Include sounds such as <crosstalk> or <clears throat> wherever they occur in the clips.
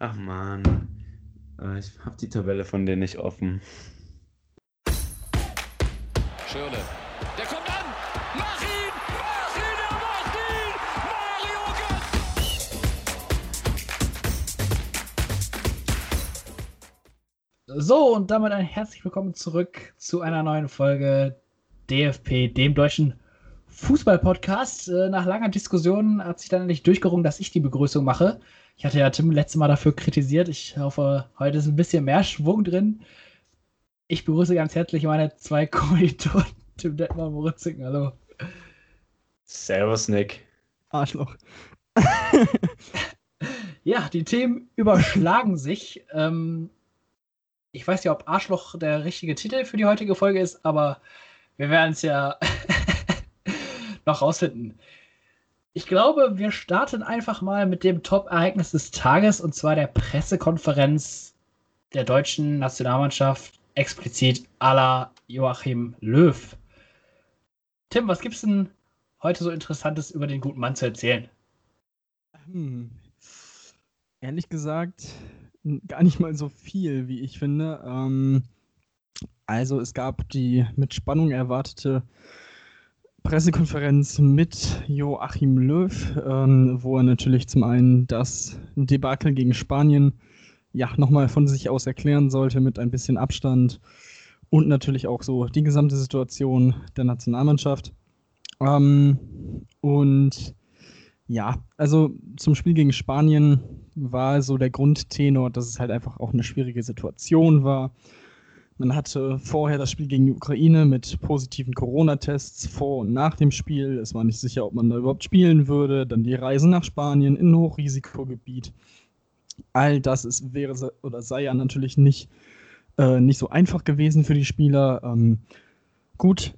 Ach man. Äh, ich habe die Tabelle von denen nicht offen. Schirle. Der kommt an! Mach ihn! Mach ihn! Er macht ihn! Mario Götze! So, und damit ein herzlich willkommen zurück zu einer neuen Folge DFP, dem deutschen Fußball-Podcast. Äh, nach langer Diskussion hat sich dann endlich durchgerungen, dass ich die Begrüßung mache. Ich hatte ja Tim letztes Mal dafür kritisiert. Ich hoffe, heute ist ein bisschen mehr Schwung drin. Ich begrüße ganz herzlich meine zwei <laughs> Kommilitonen, Tim Detmar und Moritz Zicken. Hallo. Servus, Nick. Arschloch. <laughs> ja, die Themen überschlagen sich. Ähm, ich weiß ja, ob Arschloch der richtige Titel für die heutige Folge ist, aber wir werden es ja <laughs> noch rausfinden. Ich glaube, wir starten einfach mal mit dem Top-Ereignis des Tages und zwar der Pressekonferenz der deutschen Nationalmannschaft, explizit la Joachim Löw. Tim, was gibt's denn heute so Interessantes über den guten Mann zu erzählen? Hm. Ehrlich gesagt, gar nicht mal so viel, wie ich finde. Ähm, also es gab die mit Spannung erwartete Pressekonferenz mit Joachim Löw, ähm, wo er natürlich zum einen das Debakel gegen Spanien ja nochmal von sich aus erklären sollte mit ein bisschen Abstand und natürlich auch so die gesamte Situation der Nationalmannschaft. Ähm, und ja, also zum Spiel gegen Spanien war so der Grundtenor, dass es halt einfach auch eine schwierige Situation war man hatte vorher das Spiel gegen die Ukraine mit positiven Corona-Tests vor und nach dem Spiel. Es war nicht sicher, ob man da überhaupt spielen würde. Dann die Reise nach Spanien in ein Hochrisikogebiet. All das ist, wäre oder sei ja natürlich nicht, äh, nicht so einfach gewesen für die Spieler. Ähm, gut,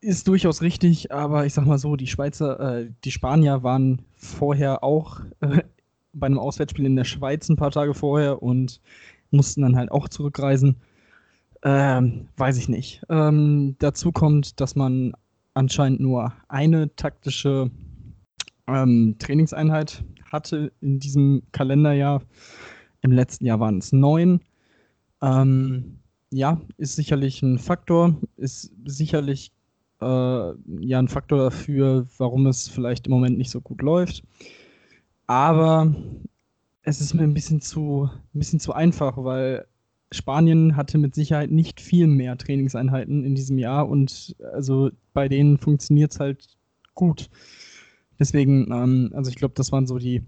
ist durchaus richtig, aber ich sag mal so, die Schweizer, äh, die Spanier waren vorher auch äh, bei einem Auswärtsspiel in der Schweiz ein paar Tage vorher und mussten dann halt auch zurückreisen. Ähm, weiß ich nicht. Ähm, dazu kommt, dass man anscheinend nur eine taktische ähm, Trainingseinheit hatte in diesem Kalenderjahr. Im letzten Jahr waren es neun. Ähm, ja, ist sicherlich ein Faktor, ist sicherlich äh, ja ein Faktor dafür, warum es vielleicht im Moment nicht so gut läuft. Aber es ist mir ein bisschen zu, ein bisschen zu einfach, weil Spanien hatte mit Sicherheit nicht viel mehr Trainingseinheiten in diesem Jahr und also bei denen funktioniert es halt gut. Deswegen, ähm, also ich glaube, das waren so die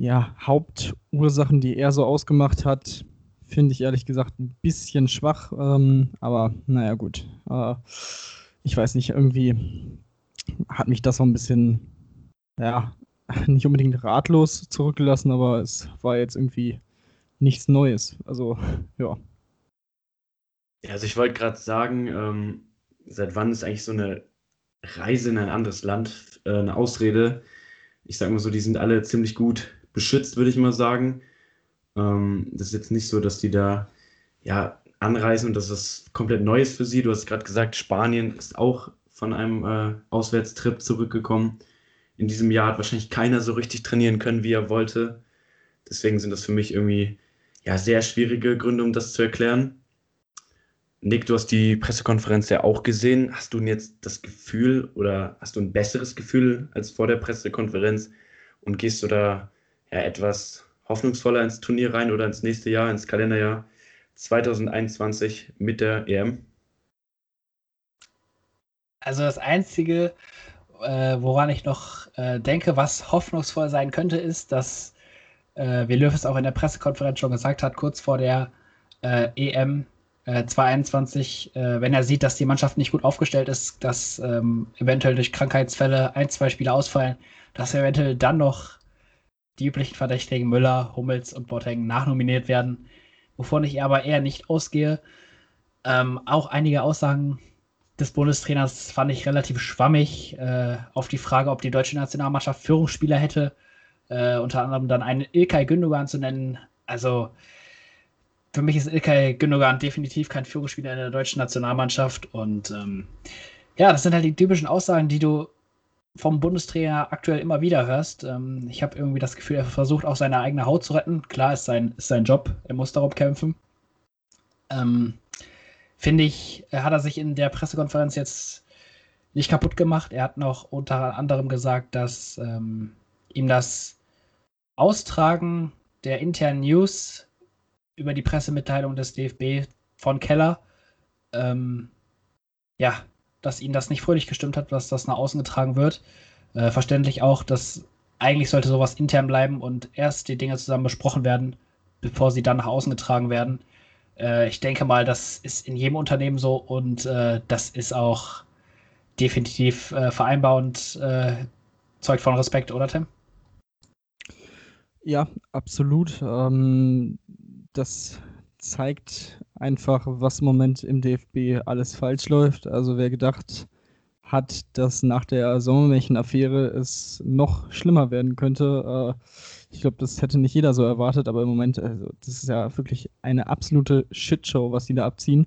ja, Hauptursachen, die er so ausgemacht hat. Finde ich ehrlich gesagt ein bisschen schwach, ähm, aber naja, gut. Äh, ich weiß nicht, irgendwie hat mich das so ein bisschen, ja, nicht unbedingt ratlos zurückgelassen, aber es war jetzt irgendwie nichts Neues. Also, ja. Also ich wollte gerade sagen, ähm, seit wann ist eigentlich so eine Reise in ein anderes Land äh, eine Ausrede? Ich sage mal so, die sind alle ziemlich gut beschützt, würde ich mal sagen. Ähm, das ist jetzt nicht so, dass die da ja anreisen und das ist komplett Neues für sie. Du hast gerade gesagt, Spanien ist auch von einem äh, Auswärtstrip zurückgekommen. In diesem Jahr hat wahrscheinlich keiner so richtig trainieren können, wie er wollte. Deswegen sind das für mich irgendwie ja, sehr schwierige Gründe, um das zu erklären. Nick, du hast die Pressekonferenz ja auch gesehen. Hast du jetzt das Gefühl oder hast du ein besseres Gefühl als vor der Pressekonferenz und gehst du da ja etwas hoffnungsvoller ins Turnier rein oder ins nächste Jahr, ins Kalenderjahr 2021 mit der EM? Also das Einzige, äh, woran ich noch äh, denke, was hoffnungsvoll sein könnte, ist, dass äh, wie Löw es auch in der Pressekonferenz schon gesagt hat, kurz vor der äh, EM äh, 2021, äh, wenn er sieht, dass die Mannschaft nicht gut aufgestellt ist, dass ähm, eventuell durch Krankheitsfälle ein, zwei Spieler ausfallen, dass eventuell dann noch die üblichen Verdächtigen Müller, Hummels und Boateng nachnominiert werden, wovon ich aber eher nicht ausgehe. Ähm, auch einige Aussagen des Bundestrainers fand ich relativ schwammig. Äh, auf die Frage, ob die deutsche Nationalmannschaft Führungsspieler hätte, äh, unter anderem dann einen Ilkay Gündogan zu nennen. Also für mich ist Ilkay Gündogan definitiv kein Führungsspieler in der deutschen Nationalmannschaft. Und ähm, ja, das sind halt die typischen Aussagen, die du vom Bundestrainer aktuell immer wieder hörst. Ähm, ich habe irgendwie das Gefühl, er versucht auch seine eigene Haut zu retten. Klar, ist sein, ist sein Job, er muss darum kämpfen. Ähm, Finde ich, hat er sich in der Pressekonferenz jetzt nicht kaputt gemacht. Er hat noch unter anderem gesagt, dass ähm, ihm das Austragen der internen News über die Pressemitteilung des DFB von Keller, ähm, ja, dass ihn das nicht fröhlich gestimmt hat, dass das nach außen getragen wird. Äh, verständlich auch, dass eigentlich sollte sowas intern bleiben und erst die Dinge zusammen besprochen werden, bevor sie dann nach außen getragen werden. Äh, ich denke mal, das ist in jedem Unternehmen so und äh, das ist auch definitiv äh, vereinbar und äh, zeugt von Respekt, oder Tim? Ja, absolut. Ähm, das zeigt einfach, was im Moment im DFB alles falsch läuft. Also wer gedacht hat, dass nach der Sommermärchen-Affäre es noch schlimmer werden könnte, äh, ich glaube, das hätte nicht jeder so erwartet, aber im Moment, also, das ist ja wirklich eine absolute Shitshow, was die da abziehen.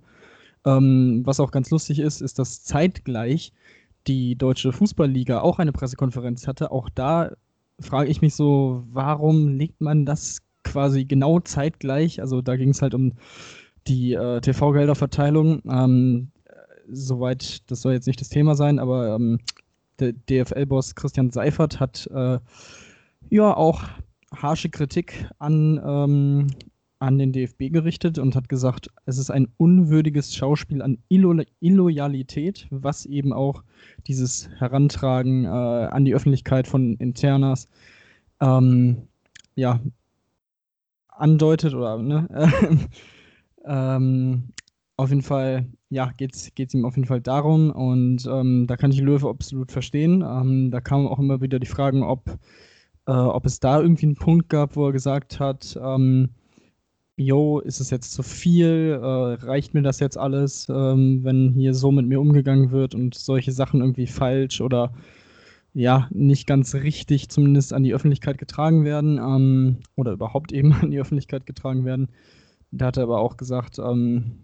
Ähm, was auch ganz lustig ist, ist, dass zeitgleich die Deutsche Fußballliga auch eine Pressekonferenz hatte. Auch da frage ich mich so, warum legt man das quasi genau zeitgleich? Also da ging es halt um die äh, TV-Gelderverteilung. Ähm, soweit, das soll jetzt nicht das Thema sein, aber ähm, der DFL-Boss Christian Seifert hat äh, ja auch harsche Kritik an, ähm, an den DFB gerichtet und hat gesagt, es ist ein unwürdiges Schauspiel an Illo Illoyalität, was eben auch dieses Herantragen äh, an die Öffentlichkeit von Internas ähm, ja, andeutet oder ne, <laughs> ähm, auf jeden Fall, ja, geht es ihm auf jeden Fall darum und ähm, da kann ich Löwe absolut verstehen. Ähm, da kamen auch immer wieder die Fragen, ob, äh, ob es da irgendwie einen Punkt gab, wo er gesagt hat, ähm, yo, ist es jetzt zu viel? Äh, reicht mir das jetzt alles, ähm, wenn hier so mit mir umgegangen wird und solche Sachen irgendwie falsch oder ja, nicht ganz richtig zumindest an die Öffentlichkeit getragen werden ähm, oder überhaupt <laughs> eben an die Öffentlichkeit getragen werden. Da hat er aber auch gesagt, ähm,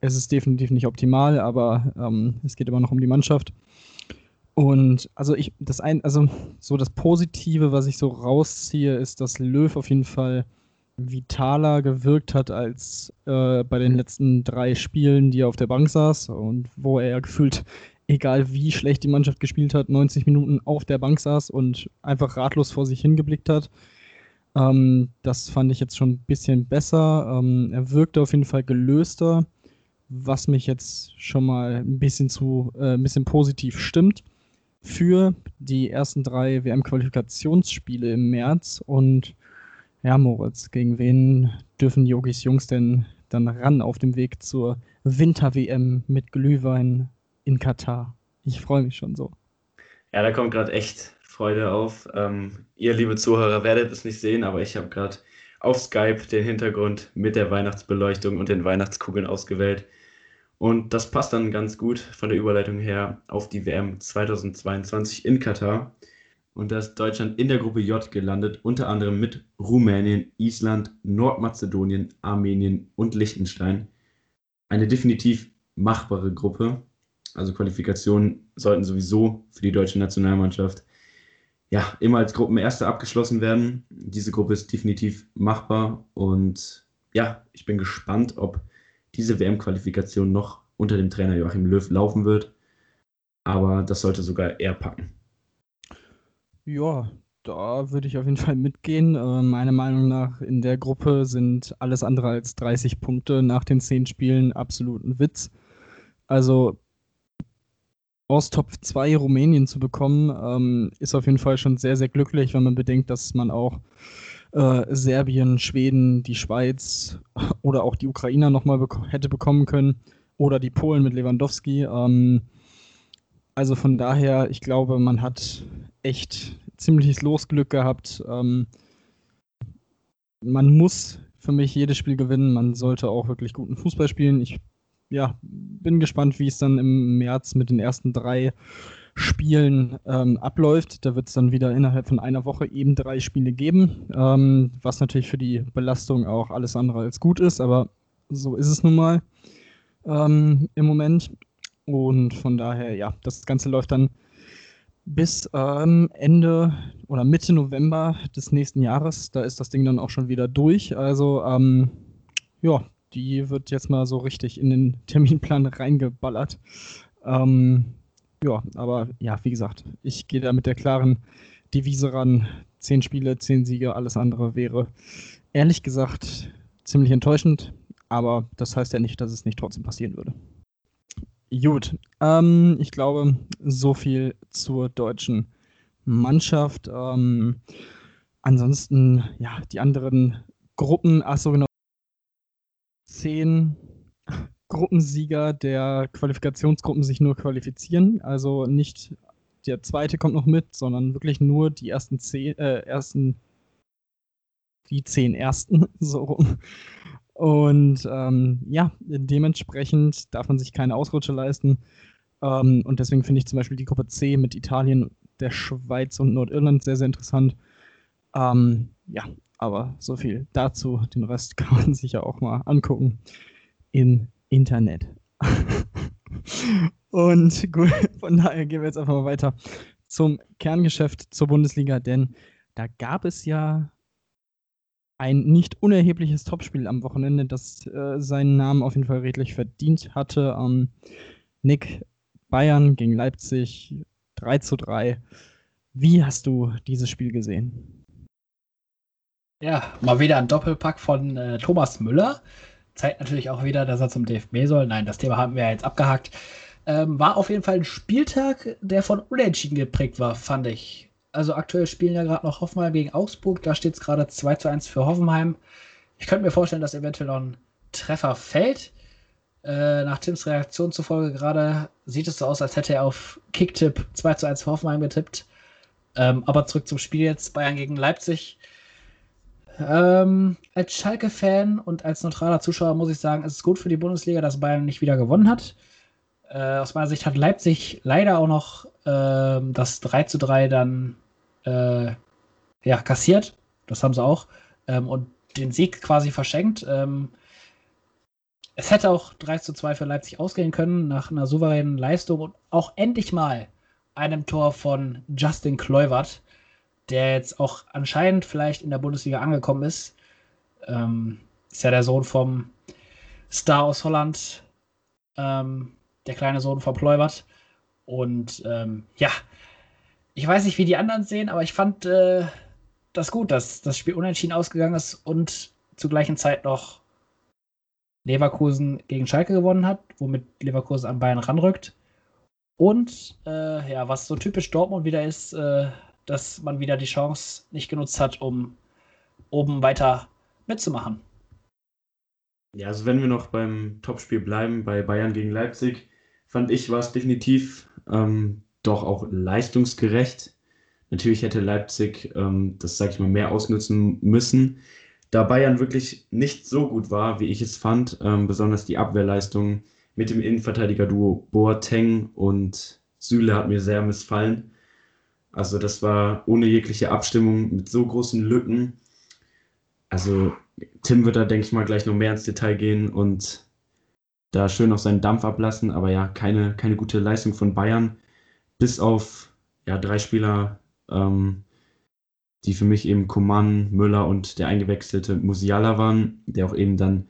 es ist definitiv nicht optimal, aber ähm, es geht immer noch um die Mannschaft. Und also ich, das ein, also so das Positive, was ich so rausziehe, ist, dass Löw auf jeden Fall vitaler gewirkt hat als äh, bei den letzten drei Spielen, die er auf der Bank saß und wo er gefühlt, egal wie schlecht die Mannschaft gespielt hat, 90 Minuten auf der Bank saß und einfach ratlos vor sich hingeblickt hat. Ähm, das fand ich jetzt schon ein bisschen besser. Ähm, er wirkte auf jeden Fall gelöster, was mich jetzt schon mal ein bisschen zu äh, ein bisschen positiv stimmt für die ersten drei WM-Qualifikationsspiele im März und ja, Moritz, gegen wen dürfen Yogis Jungs denn dann ran auf dem Weg zur Winter-WM mit Glühwein in Katar? Ich freue mich schon so. Ja, da kommt gerade echt Freude auf. Ähm, ihr, liebe Zuhörer, werdet es nicht sehen, aber ich habe gerade auf Skype den Hintergrund mit der Weihnachtsbeleuchtung und den Weihnachtskugeln ausgewählt. Und das passt dann ganz gut von der Überleitung her auf die WM 2022 in Katar. Und da ist Deutschland in der Gruppe J gelandet, unter anderem mit Rumänien, Island, Nordmazedonien, Armenien und Liechtenstein. Eine definitiv machbare Gruppe. Also Qualifikationen sollten sowieso für die deutsche Nationalmannschaft ja immer als Gruppenerste abgeschlossen werden. Diese Gruppe ist definitiv machbar und ja, ich bin gespannt, ob diese WM-Qualifikation noch unter dem Trainer Joachim Löw laufen wird. Aber das sollte sogar er packen. Ja, da würde ich auf jeden Fall mitgehen. Äh, meiner Meinung nach in der Gruppe sind alles andere als 30 Punkte nach den 10 Spielen absolut ein Witz. Also aus Top 2 Rumänien zu bekommen, ähm, ist auf jeden Fall schon sehr, sehr glücklich, wenn man bedenkt, dass man auch äh, Serbien, Schweden, die Schweiz <laughs> oder auch die Ukrainer nochmal bek hätte bekommen können oder die Polen mit Lewandowski. Ähm, also von daher, ich glaube, man hat echt ziemliches Losglück gehabt. Ähm, man muss für mich jedes Spiel gewinnen. Man sollte auch wirklich guten Fußball spielen. Ich ja, bin gespannt, wie es dann im März mit den ersten drei Spielen ähm, abläuft. Da wird es dann wieder innerhalb von einer Woche eben drei Spiele geben, ähm, was natürlich für die Belastung auch alles andere als gut ist, aber so ist es nun mal ähm, im Moment. Und von daher, ja, das Ganze läuft dann bis ähm, Ende oder Mitte November des nächsten Jahres. Da ist das Ding dann auch schon wieder durch. Also ähm, ja, die wird jetzt mal so richtig in den <laughs> Terminplan reingeballert. Ähm, ja, aber ja, wie gesagt, ich gehe da mit der klaren Devise ran. Zehn Spiele, zehn Siege, alles andere wäre ehrlich gesagt ziemlich enttäuschend. Aber das heißt ja nicht, dass es nicht trotzdem passieren würde. Gut, ähm, ich glaube, so viel zur deutschen Mannschaft. Ähm, ansonsten, ja, die anderen Gruppen, achso, genau, zehn Gruppensieger der Qualifikationsgruppen sich nur qualifizieren. Also nicht der zweite kommt noch mit, sondern wirklich nur die ersten zehn, äh, ersten, die zehn ersten, <laughs> so rum. Und ähm, ja, dementsprechend darf man sich keine Ausrutsche leisten. Ähm, und deswegen finde ich zum Beispiel die Gruppe C mit Italien, der Schweiz und Nordirland sehr, sehr interessant. Ähm, ja, aber so viel dazu. Den Rest <laughs> kann man sich ja auch mal angucken im Internet. <laughs> und gut, von daher gehen wir jetzt einfach mal weiter zum Kerngeschäft zur Bundesliga, denn da gab es ja ein nicht unerhebliches Topspiel am Wochenende, das äh, seinen Namen auf jeden Fall redlich verdient hatte. Ähm, Nick Bayern gegen Leipzig 3 zu 3. Wie hast du dieses Spiel gesehen? Ja, mal wieder ein Doppelpack von äh, Thomas Müller. Zeigt natürlich auch wieder, dass er zum DFB soll. Nein, das Thema haben wir ja jetzt abgehakt. Ähm, war auf jeden Fall ein Spieltag, der von Unentschieden geprägt war, fand ich. Also aktuell spielen ja gerade noch Hoffenheim gegen Augsburg. Da steht es gerade 2 zu 1 für Hoffenheim. Ich könnte mir vorstellen, dass eventuell noch ein Treffer fällt. Äh, nach Tims Reaktion zufolge gerade sieht es so aus, als hätte er auf Kicktipp 2 zu 1 für Hoffenheim getippt. Ähm, aber zurück zum Spiel jetzt. Bayern gegen Leipzig. Ähm, als Schalke-Fan und als neutraler Zuschauer muss ich sagen, es ist gut für die Bundesliga, dass Bayern nicht wieder gewonnen hat. Äh, aus meiner Sicht hat Leipzig leider auch noch äh, das 3 zu 3 dann äh, ja, kassiert. Das haben sie auch. Ähm, und den Sieg quasi verschenkt. Ähm, es hätte auch 3 zu 2 für Leipzig ausgehen können, nach einer souveränen Leistung und auch endlich mal einem Tor von Justin Kluivert, der jetzt auch anscheinend vielleicht in der Bundesliga angekommen ist. Ähm, ist ja der Sohn vom Star aus Holland. Ähm, der kleine Sohn von Pleubert. Und ähm, ja, ich weiß nicht, wie die anderen sehen, aber ich fand äh, das gut, dass das Spiel unentschieden ausgegangen ist und zur gleichen Zeit noch Leverkusen gegen Schalke gewonnen hat, womit Leverkusen an Bayern ranrückt. Und äh, ja, was so typisch Dortmund wieder ist, äh, dass man wieder die Chance nicht genutzt hat, um oben weiter mitzumachen. Ja, also wenn wir noch beim Topspiel bleiben, bei Bayern gegen Leipzig, fand ich, war es definitiv ähm, doch auch leistungsgerecht. Natürlich hätte Leipzig ähm, das, sag ich mal, mehr ausnutzen müssen. Da Bayern wirklich nicht so gut war, wie ich es fand, ähm, besonders die Abwehrleistung mit dem Innenverteidiger-Duo Boateng und Süle hat mir sehr missfallen. Also das war ohne jegliche Abstimmung mit so großen Lücken. Also Tim wird da, denke ich mal, gleich noch mehr ins Detail gehen und da schön noch seinen Dampf ablassen, aber ja, keine, keine gute Leistung von Bayern, bis auf ja, drei Spieler, ähm, die für mich eben Coman, Müller und der eingewechselte Musiala waren, der auch eben dann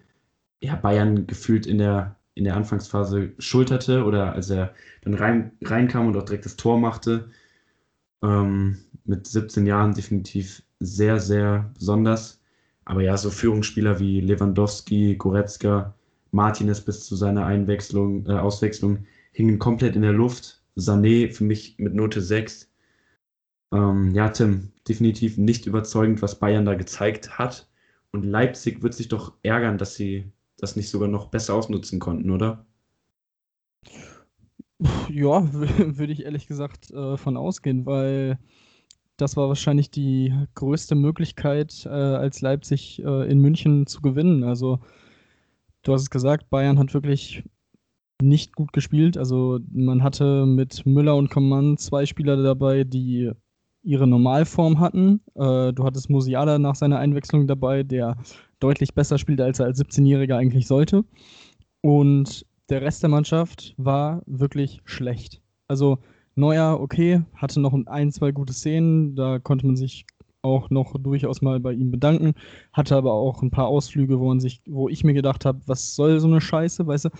ja, Bayern gefühlt in der, in der Anfangsphase schulterte oder als er dann rein, reinkam und auch direkt das Tor machte. Ähm, mit 17 Jahren definitiv sehr, sehr besonders. Aber ja, so Führungsspieler wie Lewandowski, Goretzka, Martinez bis zu seiner Einwechslung, äh, Auswechslung hingen komplett in der Luft. Sané für mich mit Note 6. Ähm, ja, Tim, definitiv nicht überzeugend, was Bayern da gezeigt hat. Und Leipzig wird sich doch ärgern, dass sie das nicht sogar noch besser ausnutzen konnten, oder? Ja, <laughs> würde ich ehrlich gesagt äh, von ausgehen, weil das war wahrscheinlich die größte Möglichkeit, äh, als Leipzig äh, in München zu gewinnen. Also du hast es gesagt, Bayern hat wirklich nicht gut gespielt. Also man hatte mit Müller und Coman zwei Spieler dabei, die ihre Normalform hatten. Äh, du hattest Musiala nach seiner Einwechslung dabei, der deutlich besser spielt, als er als 17-Jähriger eigentlich sollte. Und der Rest der Mannschaft war wirklich schlecht. Also Neuer, okay, hatte noch ein, zwei gute Szenen, da konnte man sich auch noch durchaus mal bei ihm bedanken, hatte aber auch ein paar Ausflüge, wo man sich, wo ich mir gedacht habe, was soll so eine Scheiße, weißt du?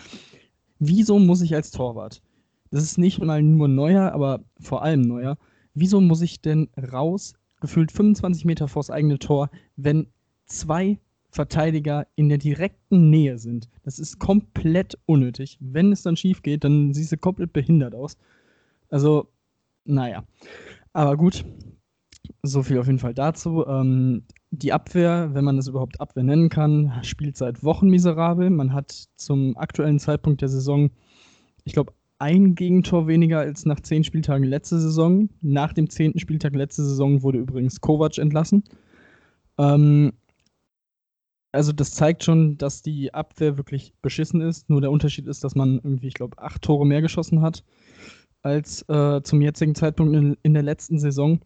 Wieso muss ich als Torwart? Das ist nicht mal nur Neuer, aber vor allem Neuer. Wieso muss ich denn raus, gefühlt 25 Meter vors eigene Tor, wenn zwei Verteidiger in der direkten Nähe sind? Das ist komplett unnötig. Wenn es dann schief geht, dann siehst du komplett behindert aus. Also, naja. Aber gut, so viel auf jeden Fall dazu. Ähm, die Abwehr, wenn man das überhaupt Abwehr nennen kann, spielt seit Wochen miserabel. Man hat zum aktuellen Zeitpunkt der Saison, ich glaube, ein Gegentor weniger als nach zehn Spieltagen letzte Saison. Nach dem zehnten Spieltag letzte Saison wurde übrigens Kovac entlassen. Ähm, also das zeigt schon, dass die Abwehr wirklich beschissen ist. Nur der Unterschied ist, dass man irgendwie, ich glaube, acht Tore mehr geschossen hat als äh, zum jetzigen Zeitpunkt in, in der letzten Saison.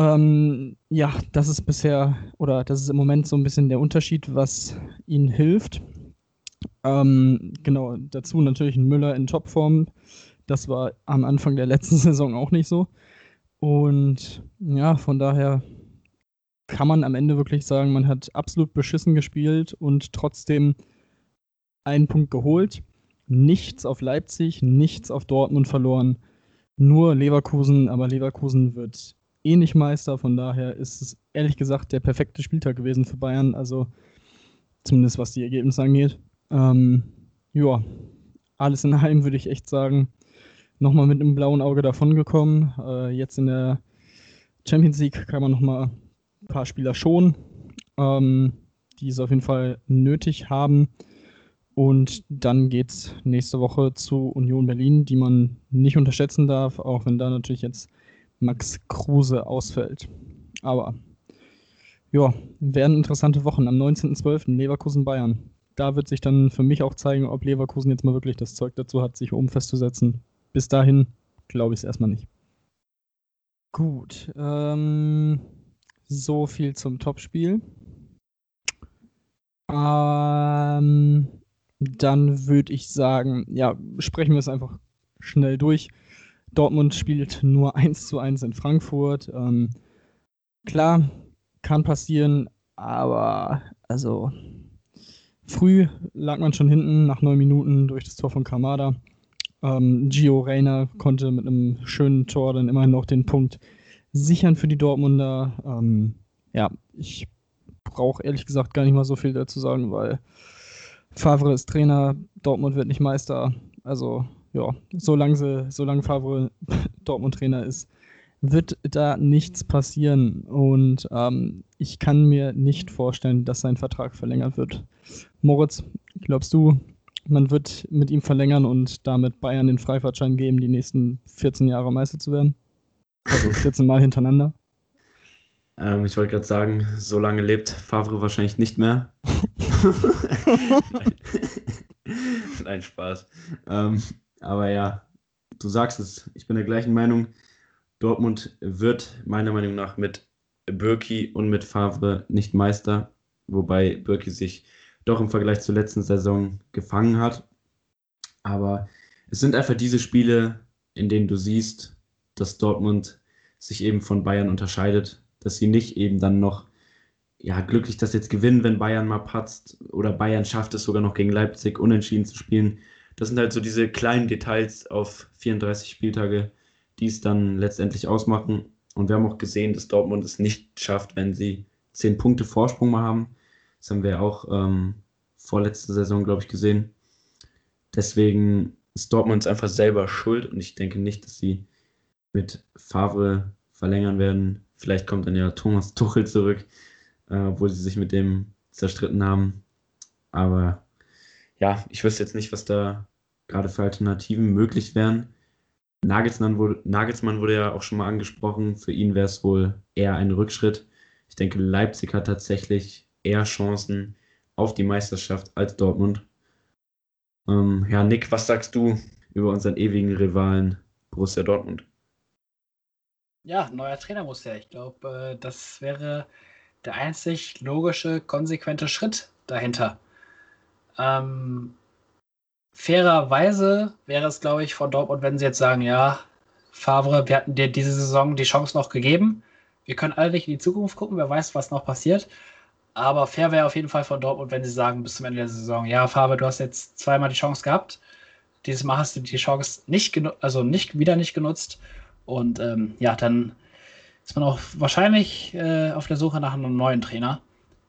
Ähm, ja, das ist bisher oder das ist im Moment so ein bisschen der Unterschied, was ihnen hilft. Ähm, genau, dazu natürlich ein Müller in Topform. Das war am Anfang der letzten <laughs> Saison auch nicht so. Und ja, von daher kann man am Ende wirklich sagen, man hat absolut beschissen gespielt und trotzdem einen Punkt geholt. Nichts auf Leipzig, nichts auf Dortmund verloren. Nur Leverkusen, aber Leverkusen wird eh nicht Meister. Von daher ist es ehrlich gesagt der perfekte Spieltag gewesen für Bayern. Also zumindest was die Ergebnisse angeht. Ähm, ja, alles in allem würde ich echt sagen, nochmal mit einem blauen Auge davongekommen. Äh, jetzt in der Champions League kann man nochmal ein paar Spieler schonen, ähm, die es auf jeden Fall nötig haben. Und dann geht es nächste Woche zu Union Berlin, die man nicht unterschätzen darf, auch wenn da natürlich jetzt Max Kruse ausfällt. Aber ja, werden interessante Wochen. Am 19.12. Leverkusen-Bayern. Da wird sich dann für mich auch zeigen, ob Leverkusen jetzt mal wirklich das Zeug dazu hat, sich oben festzusetzen. Bis dahin glaube ich es erstmal nicht. Gut, ähm, so viel zum Topspiel. Ähm, dann würde ich sagen, ja, sprechen wir es einfach schnell durch. Dortmund spielt nur <laughs> 1 zu 1 in Frankfurt. Ähm, klar, kann passieren, aber also früh lag man schon hinten nach neun Minuten durch das Tor von Kamada. Ähm, Gio Reyna konnte mit einem schönen Tor dann immerhin noch den Punkt sichern für die Dortmunder. Ähm, ja, ich brauche ehrlich gesagt gar nicht mal so viel dazu sagen, weil Favre ist Trainer, Dortmund wird nicht Meister. Also ja, solange, sie, solange Favre <laughs> Dortmund-Trainer ist, wird da nichts passieren. Und ähm, ich kann mir nicht vorstellen, dass sein Vertrag verlängert wird. Moritz, glaubst du, man wird mit ihm verlängern und damit Bayern den Freifahrtschein geben, die nächsten 14 Jahre Meister zu werden? Also 14 Mal hintereinander? Ähm, ich wollte gerade sagen, so lange lebt Favre wahrscheinlich nicht mehr. <laughs> <laughs> Nein, Spaß. Ähm, aber ja, du sagst es, ich bin der gleichen Meinung. Dortmund wird meiner Meinung nach mit Birki und mit Favre nicht Meister, wobei Birki sich doch im Vergleich zur letzten Saison gefangen hat. Aber es sind einfach diese Spiele, in denen du siehst, dass Dortmund sich eben von Bayern unterscheidet, dass sie nicht eben dann noch ja, glücklich das jetzt gewinnen, wenn Bayern mal patzt oder Bayern schafft es sogar noch gegen Leipzig unentschieden zu spielen, das sind halt so diese kleinen Details auf 34 Spieltage, die es dann letztendlich ausmachen. Und wir haben auch gesehen, dass Dortmund es nicht schafft, wenn sie 10 Punkte Vorsprung mal haben. Das haben wir auch ähm, vorletzte Saison, glaube ich, gesehen. Deswegen ist Dortmund einfach selber schuld und ich denke nicht, dass sie mit Favre verlängern werden. Vielleicht kommt dann ja Thomas <laughs> Tuchel zurück, äh, obwohl sie sich mit dem zerstritten haben. Aber ja, ich wüsste jetzt nicht, was da gerade für Alternativen möglich wären. Nagelsmann wurde, Nagelsmann wurde ja auch schon mal angesprochen. Für ihn wäre es wohl eher ein Rückschritt. Ich denke, Leipzig hat tatsächlich eher Chancen auf die Meisterschaft als Dortmund. Ähm, ja, Nick, was sagst du über unseren ewigen Rivalen Borussia Dortmund? Ja, neuer Trainer muss her. Ich glaube, äh, das wäre der einzig logische, konsequente Schritt dahinter. Ähm, fairerweise wäre es, glaube ich, von Dortmund, wenn sie jetzt sagen, ja, Favre, wir hatten dir diese Saison die Chance noch gegeben. Wir können alle nicht in die Zukunft gucken, wer weiß, was noch passiert. Aber fair wäre auf jeden Fall von Dortmund, wenn sie sagen, bis zum Ende der Saison, ja, Favre, du hast jetzt zweimal die Chance gehabt. Dieses Mal hast du die Chance nicht, also nicht wieder nicht genutzt. Und ähm, ja, dann ist man auch wahrscheinlich äh, auf der Suche nach einem neuen Trainer.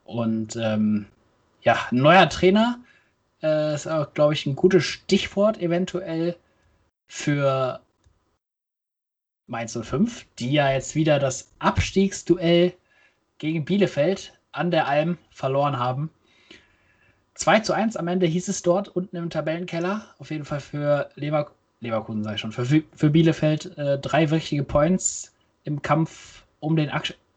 Und ähm, ja, ein neuer Trainer äh, ist auch, glaube ich, ein gutes Stichwort eventuell für Mainz 05, die ja jetzt wieder das Abstiegsduell gegen Bielefeld an der Alm verloren haben. 2 zu 1 am Ende hieß es dort unten im Tabellenkeller. Auf jeden Fall für Lever Leverkusen, sage schon, für, für Bielefeld äh, drei wichtige Points im Kampf um den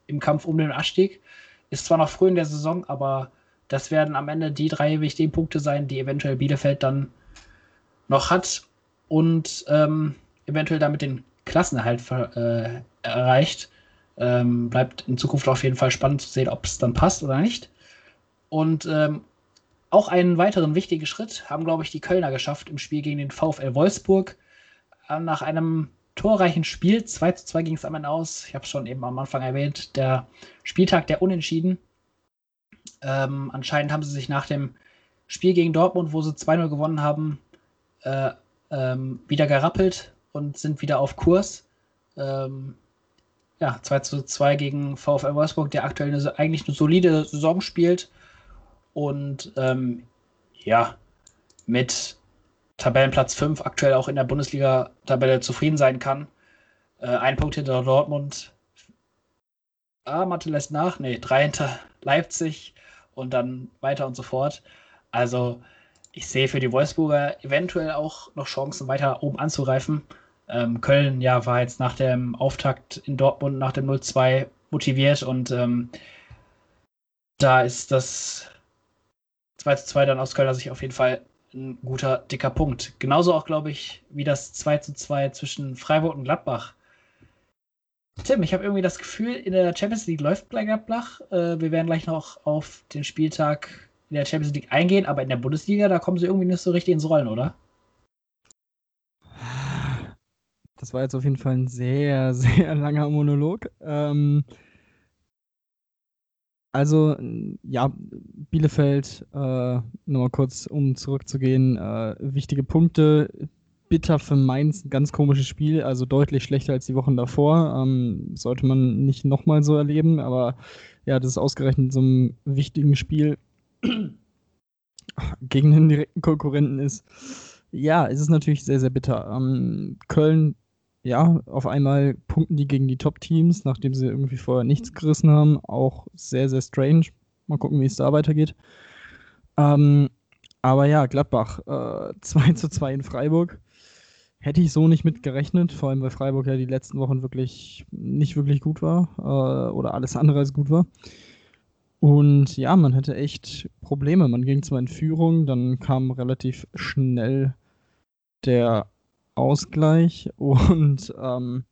im Kampf um den Abstieg. Ist zwar noch früh in der Saison, aber das werden am Ende die drei wichtigen Punkte sein, die eventuell Bielefeld dann noch hat und ähm, eventuell damit den Klassenerhalt äh, erreicht. Ähm, bleibt in Zukunft auf jeden Fall spannend zu sehen, ob es dann passt oder nicht. Und ähm, auch einen weiteren wichtigen Schritt haben, glaube ich, die Kölner geschafft im Spiel gegen den VfL Wolfsburg. Äh, nach einem torreichen Spiel, 2 zu 2 ging es am Ende aus. Ich habe es schon eben am Anfang erwähnt, der Spieltag der Unentschieden. Ähm, anscheinend haben sie sich nach dem Spiel gegen Dortmund, wo sie 2-0 gewonnen haben, äh, ähm, wieder gerappelt und sind wieder auf Kurs. Ähm, ja, 2 zu 2 gegen VfL Wolfsburg, der aktuell eine, eigentlich eine solide Saison spielt und ähm, ja, mit Tabellenplatz 5 aktuell auch in der Bundesliga-Tabelle zufrieden sein kann. Äh, ein Punkt hinter Dortmund. Ah, Mathe lässt nach. Nee, drei hinter Leipzig und dann weiter und so fort. Also, ich sehe für die Wolfsburger eventuell auch noch Chancen, weiter oben anzugreifen. Ähm, Köln ja war jetzt nach dem Auftakt in Dortmund nach dem 0-2 motiviert und ähm, da ist das 2-2 dann aus Kölner Sicht auf jeden Fall ein guter, dicker Punkt. Genauso auch, glaube ich, wie das 2 zu 2 zwischen Freiburg und Gladbach. Tim, ich habe irgendwie das Gefühl, in der Champions League läuft Gladbach. Äh, wir werden gleich noch auf den Spieltag in der Champions League eingehen, aber in der Bundesliga, da kommen sie irgendwie nicht so richtig ins Rollen, oder? Das war jetzt auf jeden Fall ein sehr, <laughs> sehr langer Monolog. Ähm, also, ja, Bielefeld, äh, nochmal kurz, um zurückzugehen, äh, wichtige Punkte. Bitter für Mainz, ein ganz komisches Spiel, also deutlich schlechter als die Wochen davor. Ähm, sollte man nicht nochmal so erleben, aber ja, das ist ausgerechnet so einem wichtigen Spiel <clears throat> gegen den direkten Konkurrenten ist. Ja, es ist natürlich sehr, sehr bitter. Ähm, Köln ja, auf einmal punkten die gegen die Top-Teams, nachdem sie irgendwie vorher nichts gerissen haben. Auch sehr, sehr strange. Mal gucken, wie es da weitergeht. Ähm, aber ja, Gladbach, äh, <laughs> 2 zu 2 in Freiburg. Hätte ich so nicht mit gerechnet, vor allem weil Freiburg ja die letzten Wochen wirklich nicht wirklich gut war äh, oder alles andere als gut war. Und ja, man hatte echt Probleme. Man ging zwar in Führung, dann kam relativ schnell der Ausgleich und ähm,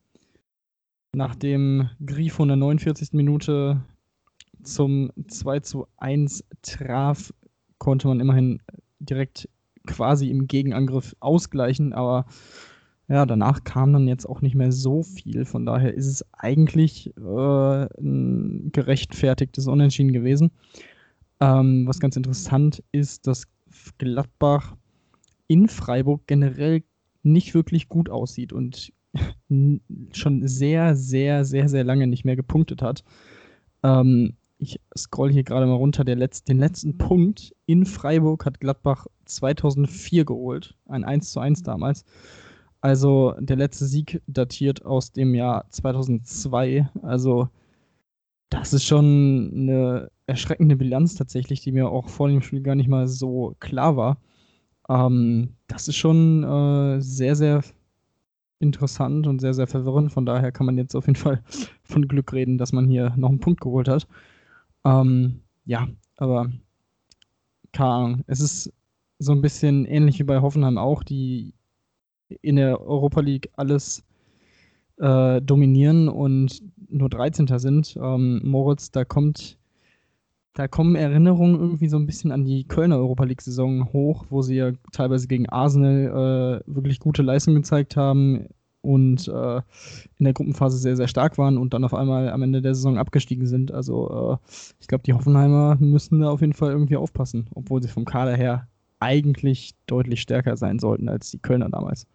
nachdem Grifo in der 49. Minute zum 2 zu 1 traf, konnte man immerhin direkt quasi im Gegenangriff ausgleichen, aber ja, danach kam dann jetzt auch nicht mehr so viel. Von daher ist es eigentlich äh, ein gerechtfertigtes Unentschieden gewesen. Ähm, was ganz interessant ist, dass Gladbach in Freiburg generell nicht wirklich gut aussieht und <laughs> schon sehr, sehr, sehr, sehr lange nicht mehr gepunktet hat. Ähm, ich scroll hier gerade mal runter. Der Letz-, den letzten Punkt in Freiburg hat Gladbach 2004 geholt. Ein 1 zu 1 damals. Also der letzte Sieg datiert aus dem Jahr 2002. Also das ist schon eine erschreckende Bilanz tatsächlich, die mir auch vor dem Spiel gar nicht mal so klar war. Ähm, das ist schon äh, sehr, sehr interessant und sehr, sehr verwirrend. Von daher kann man jetzt auf jeden Fall <laughs> von Glück reden, dass man hier noch einen Punkt geholt hat. Ähm, ja, aber keine Ahnung. Es ist so ein bisschen ähnlich wie bei Hoffenheim auch, die in der Europa League alles äh, dominieren und nur 13. sind. Ähm, Moritz, da kommt da kommen Erinnerungen irgendwie so ein bisschen an die Kölner Europa League-Saison hoch, wo sie ja teilweise gegen Arsenal äh, wirklich gute Leistung gezeigt haben. Und äh, in der Gruppenphase sehr, sehr stark waren und dann auf einmal am Ende der Saison abgestiegen sind. Also äh, ich glaube, die Hoffenheimer müssen da auf jeden Fall irgendwie aufpassen, obwohl sie vom Kader her eigentlich deutlich stärker sein sollten als die Kölner damals.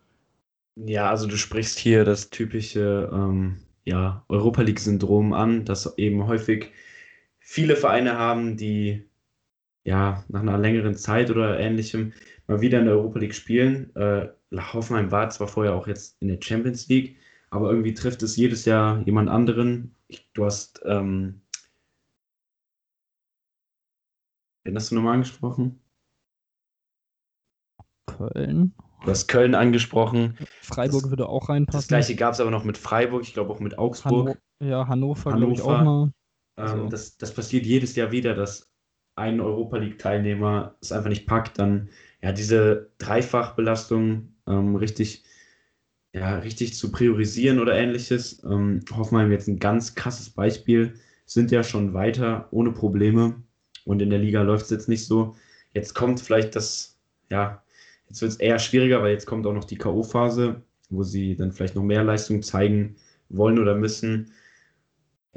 Ja, also du sprichst hier das typische ähm, ja, Europa League-Syndrom an, dass eben häufig viele Vereine haben, die ja nach einer längeren Zeit oder ähnlichem mal wieder in der Europa League spielen. Äh, Hoffenheim war zwar vorher auch jetzt in der Champions League, aber irgendwie trifft es jedes Jahr jemand anderen. Ich, du hast, ähm, wen hast du nochmal angesprochen? Köln. Du hast Köln angesprochen. Freiburg Das- würde auch reinpassen. Das gleiche gab es aber noch mit Freiburg, ich glaube auch mit Augsburg. Hanno ja, Hannover, glaube ich, Hannover. auch mal. Ähm, So. das, das passiert jedes Jahr wieder, dass ein Europa League-Teilnehmer es einfach nicht packt, dann ja diese Dreifachbelastung ähm, richtig, ja, richtig zu priorisieren oder ähnliches. Ähm, Hoffenheim jetzt ein ganz krasses Beispiel, sind ja schon weiter ohne Probleme und in der Liga läuft es jetzt nicht so. Jetzt kommt vielleicht das, ja, jetzt wird es eher schwieriger, weil jetzt kommt auch noch die K.O.-Phase, wo sie dann vielleicht noch mehr Leistung zeigen wollen oder müssen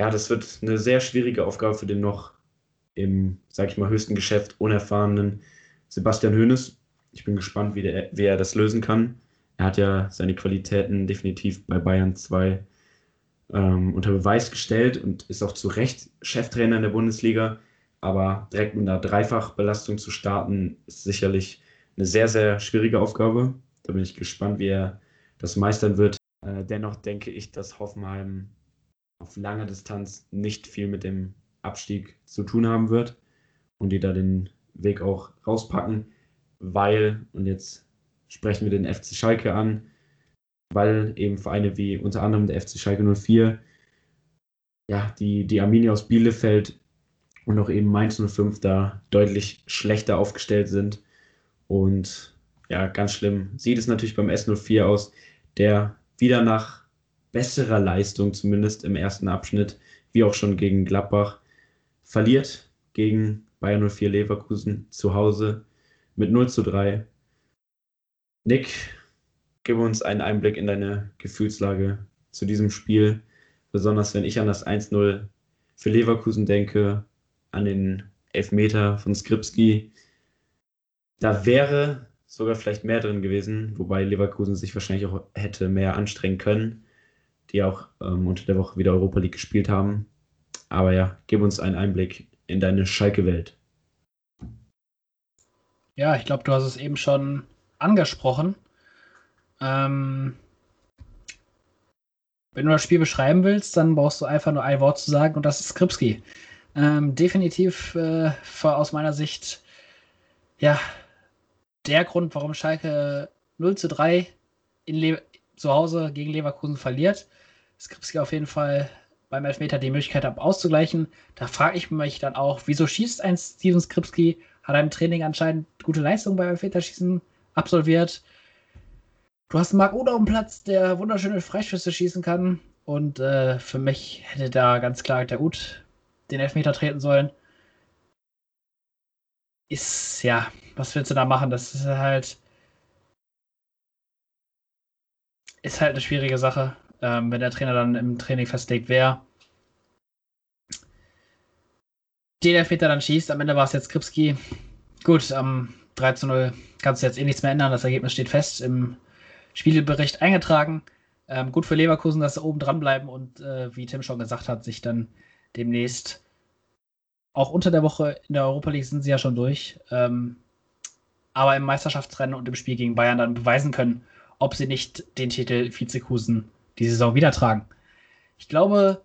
ja, das wird eine sehr schwierige Aufgabe für den noch im, sag ich mal, höchsten Geschäft unerfahrenen Sebastian Hoeneß. Ich bin gespannt, wie, der, wie er das lösen kann. Er hat ja seine Qualitäten definitiv bei Bayern 2 ähm, unter Beweis gestellt und ist auch zu Recht Cheftrainer in der Bundesliga. Aber direkt mit einer Dreifachbelastung zu starten, ist sicherlich eine sehr, sehr schwierige Aufgabe. Da bin ich gespannt, wie er das meistern wird. Äh, dennoch denke ich, dass Hoffenheim auf lange Distanz nicht viel mit dem Abstieg zu tun haben wird und die da den Weg auch rauspacken, weil, und jetzt sprechen wir den FC Schalke an, weil eben Vereine wie unter anderem der FC Schalke 04, ja, die, die Arminia aus Bielefeld und auch eben Mainz 05 da deutlich schlechter aufgestellt sind. Und ja, ganz schlimm sieht es natürlich beim S04 aus, der wieder nach besserer Leistung, zumindest im ersten Abschnitt, wie auch schon gegen Gladbach, verliert gegen Bayern 04 Leverkusen zu Hause mit 0 zu 3. Nick, gib uns einen Einblick in deine Gefühlslage zu diesem Spiel, besonders wenn ich an das 1-0 für Leverkusen denke, an den Elfmeter von Skripski. Da wäre sogar vielleicht mehr drin gewesen, wobei Leverkusen sich wahrscheinlich auch hätte mehr anstrengen können die auch ähm, unter der Woche wieder Europa League gespielt haben. Aber ja, gib uns einen Einblick in deine Schalke-Welt. Ja, ich glaube, du hast es eben schon angesprochen. Ähm, wenn du das Spiel beschreiben willst, dann brauchst du einfach nur ein Wort zu sagen und das ist Skripski. Ähm, definitiv äh, aus meiner Sicht ja der Grund, warum Schalke 0 zu 3 in Le zu Hause gegen Leverkusen verliert. Skripski auf jeden Fall beim Elfmeter die Möglichkeit hat, auszugleichen. Da frage ich mich dann auch, wieso schießt ein Steven Skripski? Hat im Training anscheinend gute Leistung beim Elfmeterschießen absolviert. Du hast Marc Oder am Platz, der wunderschöne Freischüsse schießen kann. Und äh, für mich hätte da ganz klar der Ut den Elfmeter treten sollen. Ist, ja, was willst du da machen? Das ist halt. Ist halt eine schwierige Sache, ähm, wenn der Trainer dann im Training festlegt, wer den Elfmeter dann schießt. Am Ende war es jetzt Kripski. Gut, am 3 zu 0 kannst du jetzt eh nichts mehr ändern. Das Ergebnis steht fest im Spielbericht eingetragen. Ähm, gut für Leverkusen, dass sie oben dran bleiben und äh, wie Tim schon gesagt hat, sich dann demnächst auch unter der Woche in der Europa League sind sie ja schon durch, ähm, aber im Meisterschaftsrennen und im Spiel gegen Bayern dann beweisen können, ob sie nicht den Titel Vizekusen die Saison wieder tragen. Ich glaube,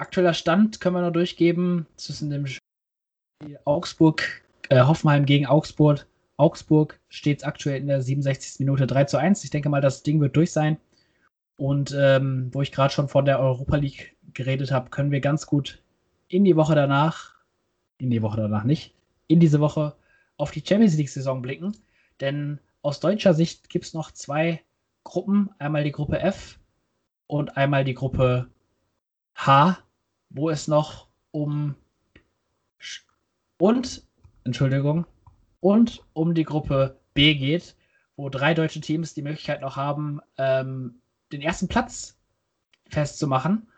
aktueller Stand können wir noch durchgeben zwischen dem Spiel Augsburg, äh, Hoffenheim gegen Augsburg. Augsburg steht aktuell in der 67. Minute 3 zu 1. Ich denke mal, das Ding wird durch sein. Und ähm, wo ich gerade schon von der Europa League geredet habe, können wir ganz gut in die Woche danach, in die Woche danach nicht, in diese Woche auf die Champions League-Saison blicken. Denn aus deutscher Sicht gibt es noch zwei Gruppen. Einmal die Gruppe F und einmal die Gruppe H, wo es noch um und, Entschuldigung, und um die Gruppe B geht, wo drei deutsche Teams die Möglichkeit noch haben, ähm, den ersten Platz festzumachen.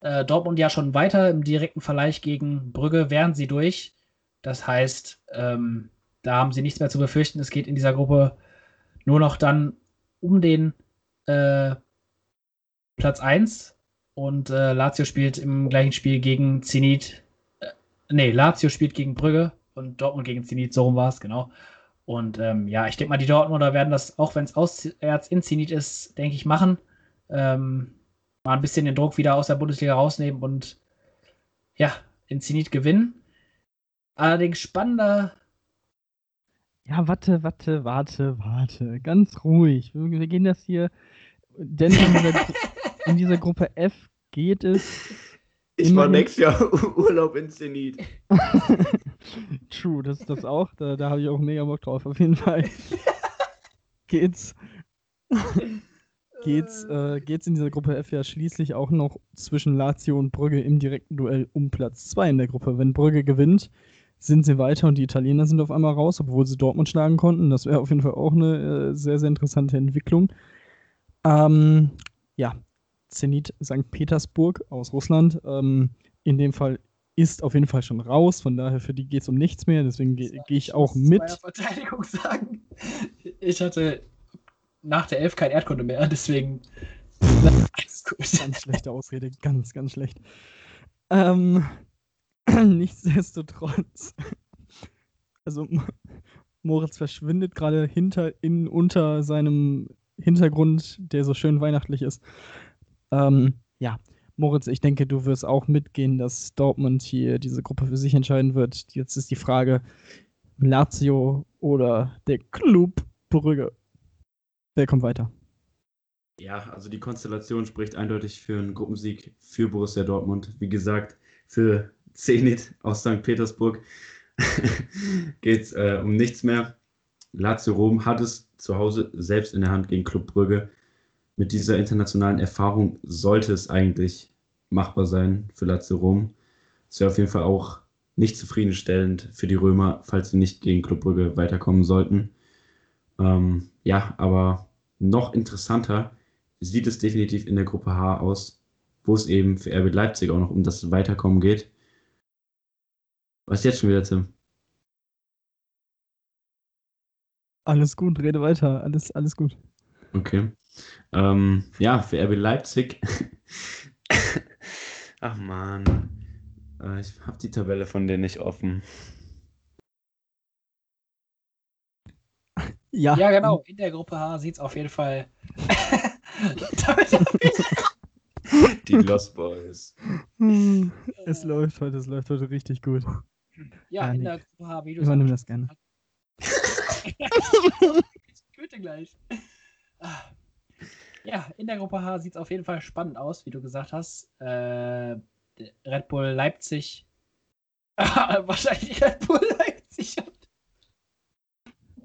Äh, Dortmund ja schon weiter im direkten Vergleich gegen Brügge wären sie durch. Das heißt, ähm, da haben sie nichts mehr zu befürchten. Es geht in dieser Gruppe nur noch dann um den äh, Platz 1 und äh, Lazio spielt im gleichen Spiel gegen Zenit. Äh, nee, Lazio spielt gegen Brügge und Dortmund gegen Zenit, so rum war es, genau. Und ähm, ja, ich denke mal, die Dortmunder werden das, auch wenn es auswärts in Zenit ist, denke ich, machen. Ähm, mal ein bisschen den Druck wieder aus der Bundesliga rausnehmen und ja, in Zenit gewinnen. Allerdings spannender. Ja, warte, warte, warte, warte. Ganz ruhig. Wir, wir gehen das hier. Denn in dieser, Gruppe F geht es. Ich war nächstes Jahr Urlaub in Zenit. <laughs> True, das ist das auch. Da, da habe ich auch mega Bock drauf. Auf jeden Fall <laughs> geht's, geht's, äh, geht's in dieser Gruppe F ja schließlich auch noch zwischen Lazio und Brügge im direkten Duell um Platz 2 in der Gruppe. Wenn Brügge gewinnt, sind sie weiter und die Italiener sind auf einmal raus, obwohl sie Dortmund schlagen konnten. Das wäre auf jeden Fall auch eine äh, sehr, sehr interessante Entwicklung. Ähm, ja, Zenit St. Petersburg aus Russland. Ähm, in dem Fall ist auf jeden Fall schon raus, von daher für die geht es um nichts mehr, deswegen gehe geh ich auch mit. Meiner Verteidigung sagen. Ich hatte nach der Elf kein Erdkunde mehr, deswegen alles <laughs> gut. Ganz schlechte Ausrede, ganz, ganz schlecht. Ähm, <clears throat> nichtsdestotrotz, also Moritz verschwindet gerade hinter, in, unter seinem Hintergrund, der so schön weihnachtlich ist. Ähm, ja, Moritz, ich denke, du wirst auch mitgehen, dass Dortmund hier diese Gruppe für sich entscheiden wird. Jetzt ist die Frage, Lazio oder der Club Brügge. Wer kommt weiter? Ja, also die Konstellation spricht eindeutig für einen Gruppensieg für Borussia Dortmund. Wie gesagt, für Zenit aus St. Petersburg <laughs> geht es äh, um nichts mehr. Lazio Rom hat es zu Hause selbst in der Hand gegen Club Brügge mit dieser internationalen Erfahrung sollte es eigentlich machbar sein für Lazio Rom. Es wäre auf jeden Fall auch nicht zufriedenstellend für die Römer, falls sie nicht gegen Club Brügge weiterkommen sollten. Ähm, ja, aber noch interessanter sieht es definitiv in der Gruppe H aus, wo es eben für RB Leipzig auch noch um das Weiterkommen geht. Was jetzt schon wieder, Tim? Alles gut, rede weiter. Alles, alles gut. Okay. Ähm, ja, für RB Leipzig. <laughs> Ach man, äh, ich habe die Tabelle von denen nicht offen. Ja. ja, genau. In der Gruppe H sieht es auf jeden Fall. <laughs> die Lost Boys. Es läuft heute, es läuft heute richtig gut. Ja, ja in der Gruppe H, wie du Übernimm das gerne. <laughs> Goethe gleich. Ja, in der Gruppe H sieht es auf jeden Fall spannend aus, wie du gesagt hast. Äh, Red Bull Leipzig. <laughs> wahrscheinlich Red Bull Leipzig.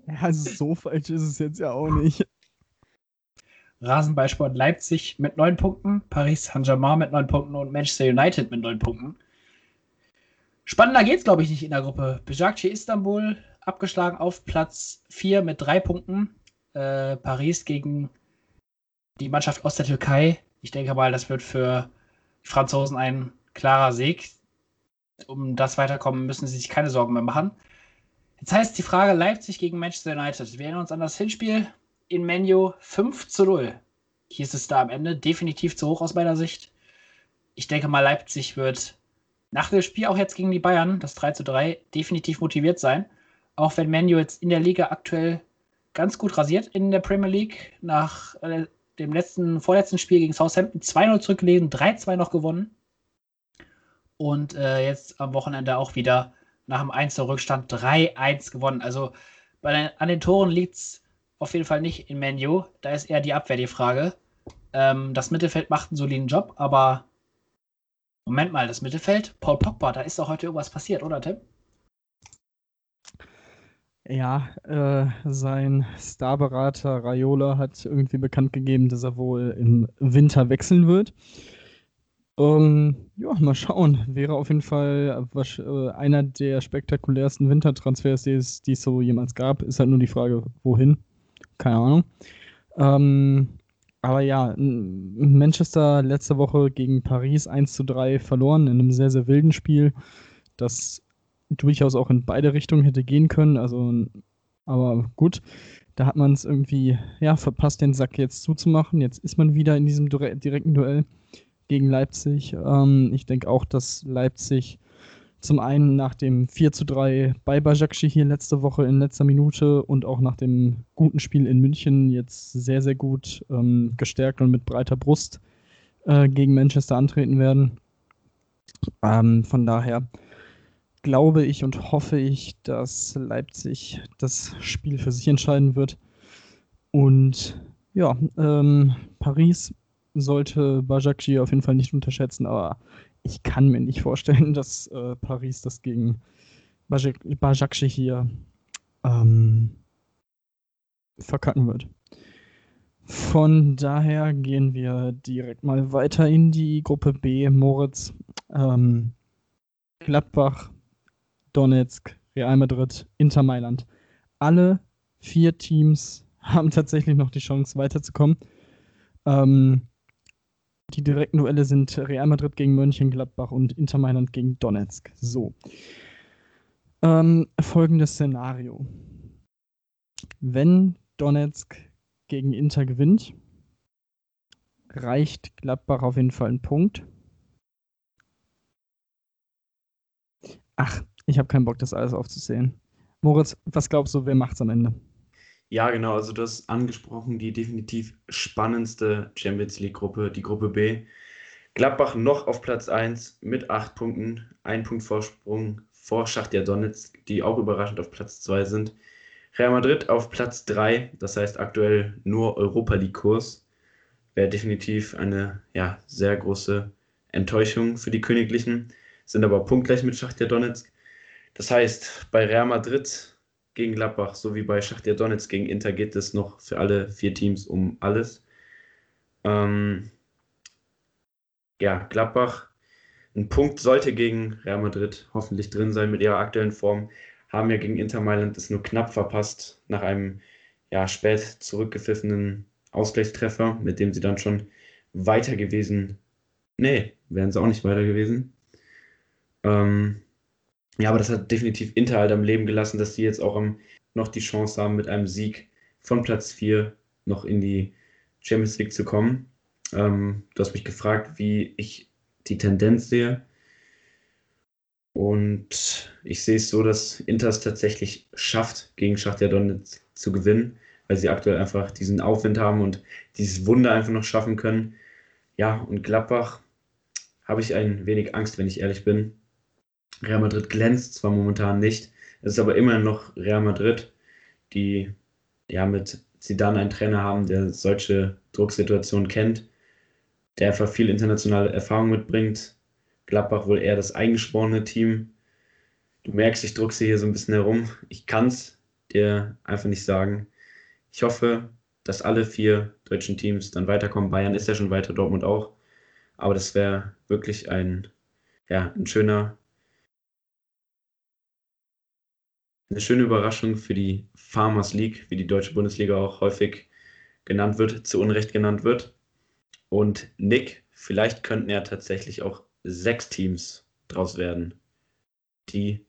Ja, also so falsch ist es jetzt ja auch nicht. Rasenballsport Leipzig mit neun Punkten, Paris Saint-Germain mit neun Punkten und Manchester United mit neun Punkten. Spannender geht es, glaube ich, nicht in der Gruppe. Besiktas Istanbul abgeschlagen auf Platz 4 mit drei Punkten. Äh, Paris gegen die Mannschaft aus der Türkei. Ich denke mal, das wird für die Franzosen ein klarer Sieg. Um das Weiterkommen müssen sie sich keine Sorgen mehr machen. Jetzt heißt die Frage Leipzig gegen Manchester United. Wir erinnern uns an das Hinspiel in Menu 5 zu 0. Hier ist es da am Ende definitiv zu hoch aus meiner Sicht. Ich denke mal, Leipzig wird nach dem Spiel auch jetzt gegen die Bayern, das 3 zu 3, definitiv motiviert sein. Auch wenn Menu jetzt in der Liga aktuell ganz gut rasiert in der Premier League nach äh, dem letzten, vorletzten Spiel gegen Southampton 2-0 zurückgelegen, 3-2 noch gewonnen. Und äh, jetzt am Wochenende auch wieder nach dem 1-Rückstand 3-1 gewonnen. Also den, an den Toren liegt es auf jeden Fall nicht in Menu. Da ist eher die Abwehr die Frage. Ähm, das Mittelfeld macht einen soliden Job, aber Moment mal, das Mittelfeld, Paul Pogba, da ist doch heute irgendwas passiert, oder Tim? Ja, äh, sein Starberater Raiola hat irgendwie bekannt gegeben, dass er wohl im Winter wechseln wird. Ähm, ja, mal schauen. Wäre auf jeden Fall äh, einer der spektakulärsten Wintertransfers, die es, die es so jemals gab. Ist halt nur die Frage, wohin. keine Ahnung. Ähm, aber ja, Manchester letzte Woche gegen Paris 1 zu 3 verloren in einem sehr, sehr wilden Spiel, das durchaus auch in beide Richtungen hätte gehen können. Also, aber gut, da hat man es irgendwie ja, verpasst, den Sack jetzt zuzumachen. Jetzt ist man wieder in diesem direkten Duell gegen Leipzig. Ähm, ich denke auch, dass Leipzig zum einen nach dem 4 zu 3 bei Bajakci hier letzte Woche in letzter Minute und auch nach dem guten Spiel in München jetzt sehr, sehr gut ähm, gestärkt und mit breiter Brust äh, gegen Manchester antreten werden. Ähm, von daher glaube ich und hoffe ich, dass Leipzig das Spiel für sich entscheiden wird. Und ja, ähm, Paris sollte Bajakci auf jeden Fall nicht unterschätzen, aber ich kann mir nicht vorstellen, <laughs> dass äh, Paris das gegen Bajakci hier ähm, verkacken wird. Von daher gehen wir direkt mal weiter in die Gruppe B. Moritz, ähm, Gladbach, Donetsk, Real Madrid, Inter Mailand. Alle vier Teams <laughs> haben tatsächlich noch die Chance weiterzukommen. Ähm, die direkten Duelle sind Real Madrid gegen Mönchengladbach und Inter Mailand gegen Donetsk. So. Ähm, folgendes Szenario. Wenn Donetsk gegen Inter gewinnt, reicht Gladbach auf jeden Fall einen Punkt. Ach, ich habe keinen Bock, das alles aufzusehen. Moritz, was glaubst du, wer macht's am Ende? Ja, genau. Also du hast angesprochen, die definitiv spannendste Champions League-Gruppe, die Gruppe B. Gladbach noch auf Platz 1 mit 8 Punkten, ein Punkt Vorsprung vor Schachtja Donetsk, die auch überraschend auf Platz 2 sind. Real Madrid auf Platz 3, das heißt aktuell nur Europa League-Kurs. Wäre definitiv eine ja, sehr große Enttäuschung für die Königlichen, sind aber punktgleich mit Schachtja Donetsk. Das heißt, bei Real Madrid gegen Gladbach sowie bei Schachtja Donetsk gegen Inter geht es noch für alle vier Teams um alles. Ähm, ja, Gladbach, ein Punkt sollte gegen Real Madrid hoffentlich drin sein mit ihrer aktuellen Form. Haben ja gegen Inter Mailand es nur knapp verpasst nach einem ja, spät zurückgepfiffenen Ausgleichstreffer, mit dem sie dann schon weiter gewesen. Nee, wären sie auch nicht weiter gewesen. Ähm, ja, aber das hat definitiv Inter halt am Leben gelassen, dass sie jetzt auch am, noch die Chance haben, mit einem Sieg von Platz 4 noch in die Champions League zu kommen. Ähm, du hast mich gefragt, wie ich die Tendenz sehe. Und ich sehe es so, dass Inter es tatsächlich schafft, gegen Schachtja Donetsk zu gewinnen, weil sie aktuell einfach diesen Aufwind haben und dieses Wunder einfach noch schaffen können. Ja, und Gladbach habe ich ein wenig Angst, wenn ich ehrlich bin. Real Madrid glänzt zwar momentan nicht, es ist aber immer noch Real Madrid, die ja mit Zidane einen Trainer haben, der solche Drucksituationen kennt, der einfach viel internationale Erfahrung mitbringt. Gladbach wohl eher das eingesporene Team. Du merkst, ich druck sie hier so ein bisschen herum. Ich kann es dir einfach nicht sagen. Ich hoffe, dass alle vier deutschen Teams dann weiterkommen. Bayern ist ja schon weiter, Dortmund auch. Aber das wäre wirklich ein, ja, ein schöner eine schöne Überraschung für die Farmers League, wie die deutsche Bundesliga auch häufig genannt wird, zu Unrecht genannt wird. Und Nick, vielleicht könnten ja tatsächlich auch sechs Teams draus werden, die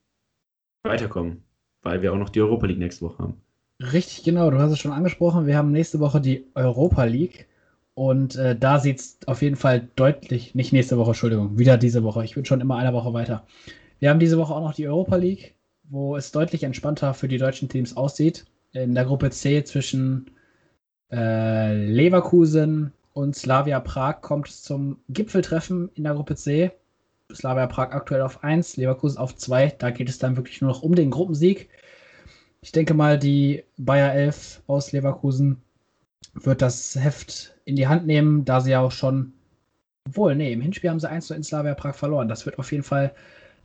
weiterkommen, weil wir auch noch die Europa League nächste Woche haben. Richtig, genau. Du hast es schon angesprochen. Wir haben nächste Woche die Europa League. Und äh, da sieht es auf jeden Fall deutlich, nicht nächste Woche, Entschuldigung, wieder diese Woche. Ich bin schon immer eine Woche weiter. Wir haben diese Woche auch noch die Europa League wo es deutlich entspannter für die deutschen Teams aussieht. In der Gruppe C zwischen äh, Leverkusen und Slavia Prag kommt es zum Gipfeltreffen in der Gruppe C. Slavia Prag aktuell auf 1, Leverkusen auf 2. Da geht es dann wirklich nur noch um den Gruppensieg. Ich denke mal, die Bayer 11 aus Leverkusen wird das Heft in die Hand nehmen, da sie ja auch schon, obwohl, nee, im Hinspiel haben sie 1 in Slavia Prag verloren. Das wird auf jeden Fall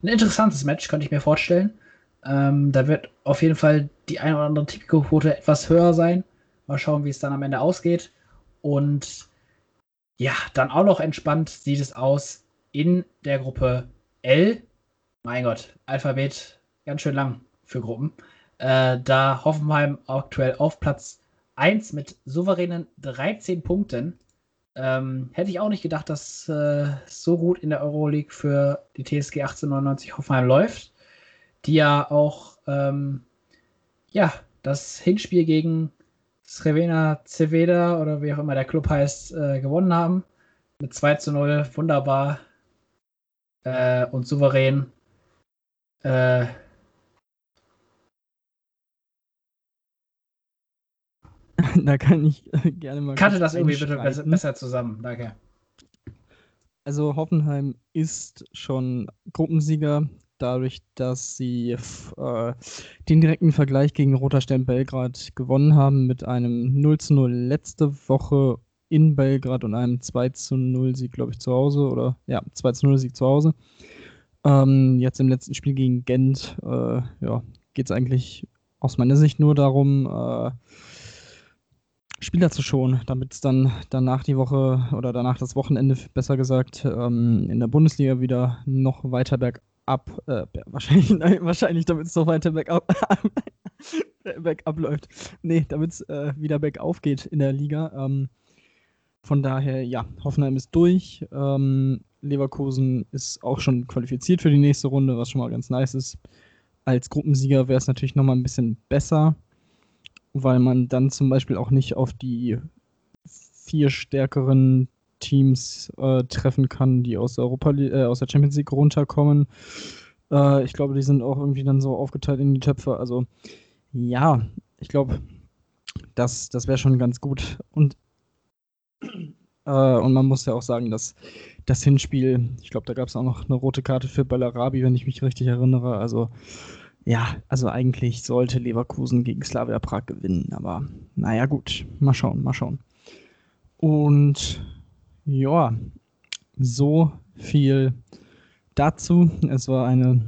ein interessantes Match, könnte ich mir vorstellen. Ähm, da wird auf jeden Fall die eine oder andere Ticketquote etwas höher sein. Mal schauen, wie es dann am Ende ausgeht. Und ja, dann auch noch entspannt sieht es aus in der Gruppe L. Mein Gott, Alphabet ganz schön lang für Gruppen. Äh, da Hoffenheim aktuell auf Platz 1 mit souveränen 13 Punkten. Ähm, hätte ich auch nicht gedacht, dass äh, so gut in der Euroleague für die TSG 1899 Hoffenheim läuft, die ja auch ähm, ja, das Hinspiel gegen Srevena Ceveda oder wie auch immer der Club heißt, äh, gewonnen haben. Mit 2 zu 0, wunderbar äh, und souverän. Äh, <laughs> da kann ich äh, gerne mal. Kannte das irgendwie bitte besser, besser zusammen. Danke. Also Hoffenheim ist schon Gruppensieger, dadurch, dass sie äh, den direkten Vergleich gegen Roter Stern Belgrad gewonnen haben mit einem 0 zu 0 letzte Woche in Belgrad und einem 2 zu 0 Sieg, glaube ich, zu Hause. Oder ja, 2 zu 0 Sieg zu Hause. Ähm, jetzt im letzten Spiel gegen Gent äh, ja, geht es eigentlich aus meiner Sicht nur darum, äh, Spieler zu schonen, damit es dann danach die Woche oder danach das Wochenende, besser gesagt, ähm, in der Bundesliga wieder noch weiter bergab, äh, wahrscheinlich, <laughs> wahrscheinlich damit es noch weiter bergab, <laughs> bergab läuft. Nee, damit es äh, wieder bergauf geht in der Liga. Ähm, von daher, ja, Hoffenheim ist durch. Ähm, Leverkusen ist auch schon qualifiziert für die nächste Runde, was schon mal ganz nice ist. Als Gruppensieger wäre es natürlich nochmal ein bisschen besser weil man dann zum Beispiel auch nicht auf die vier stärkeren Teams äh, treffen kann, die aus der, Europa äh, aus der Champions League runterkommen. Äh, ich glaube, die sind auch irgendwie dann so aufgeteilt in die Töpfe. Also ja, ich glaube, das, das wäre schon ganz gut. Und, äh, und man muss ja auch sagen, dass das Hinspiel, ich glaube, da gab es auch noch eine rote Karte für Bellarabi, wenn ich mich richtig erinnere. Also ja, also eigentlich sollte Leverkusen gegen Slavia Prag gewinnen, aber naja, gut, mal schauen, mal schauen. Und ja, so viel dazu. Es war eine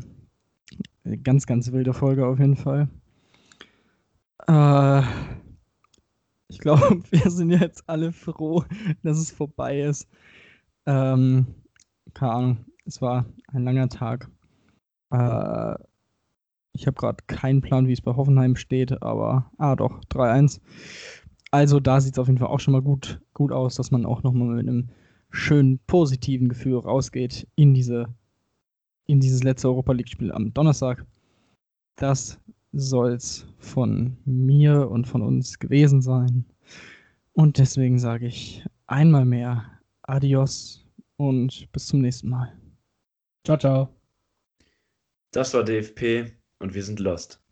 ganz, ganz wilde Folge auf jeden Fall. Äh, ich glaube, <laughs> wir sind jetzt alle froh, dass es vorbei ist. Ähm, keine Ahnung, es war ein langer Tag. Äh, ich habe gerade keinen Plan, wie es bei Hoffenheim steht, aber ah doch, 3-1. Also da sieht es auf jeden Fall auch schon mal gut, gut aus, dass man auch nochmal mit einem schönen positiven Gefühl rausgeht in, diese, in dieses letzte Europa League-Spiel am Donnerstag. Das soll es von mir und von uns gewesen sein. Und deswegen sage ich einmal mehr Adios und bis zum nächsten Mal. Ciao, ciao. Das war DFP und wir sind lost.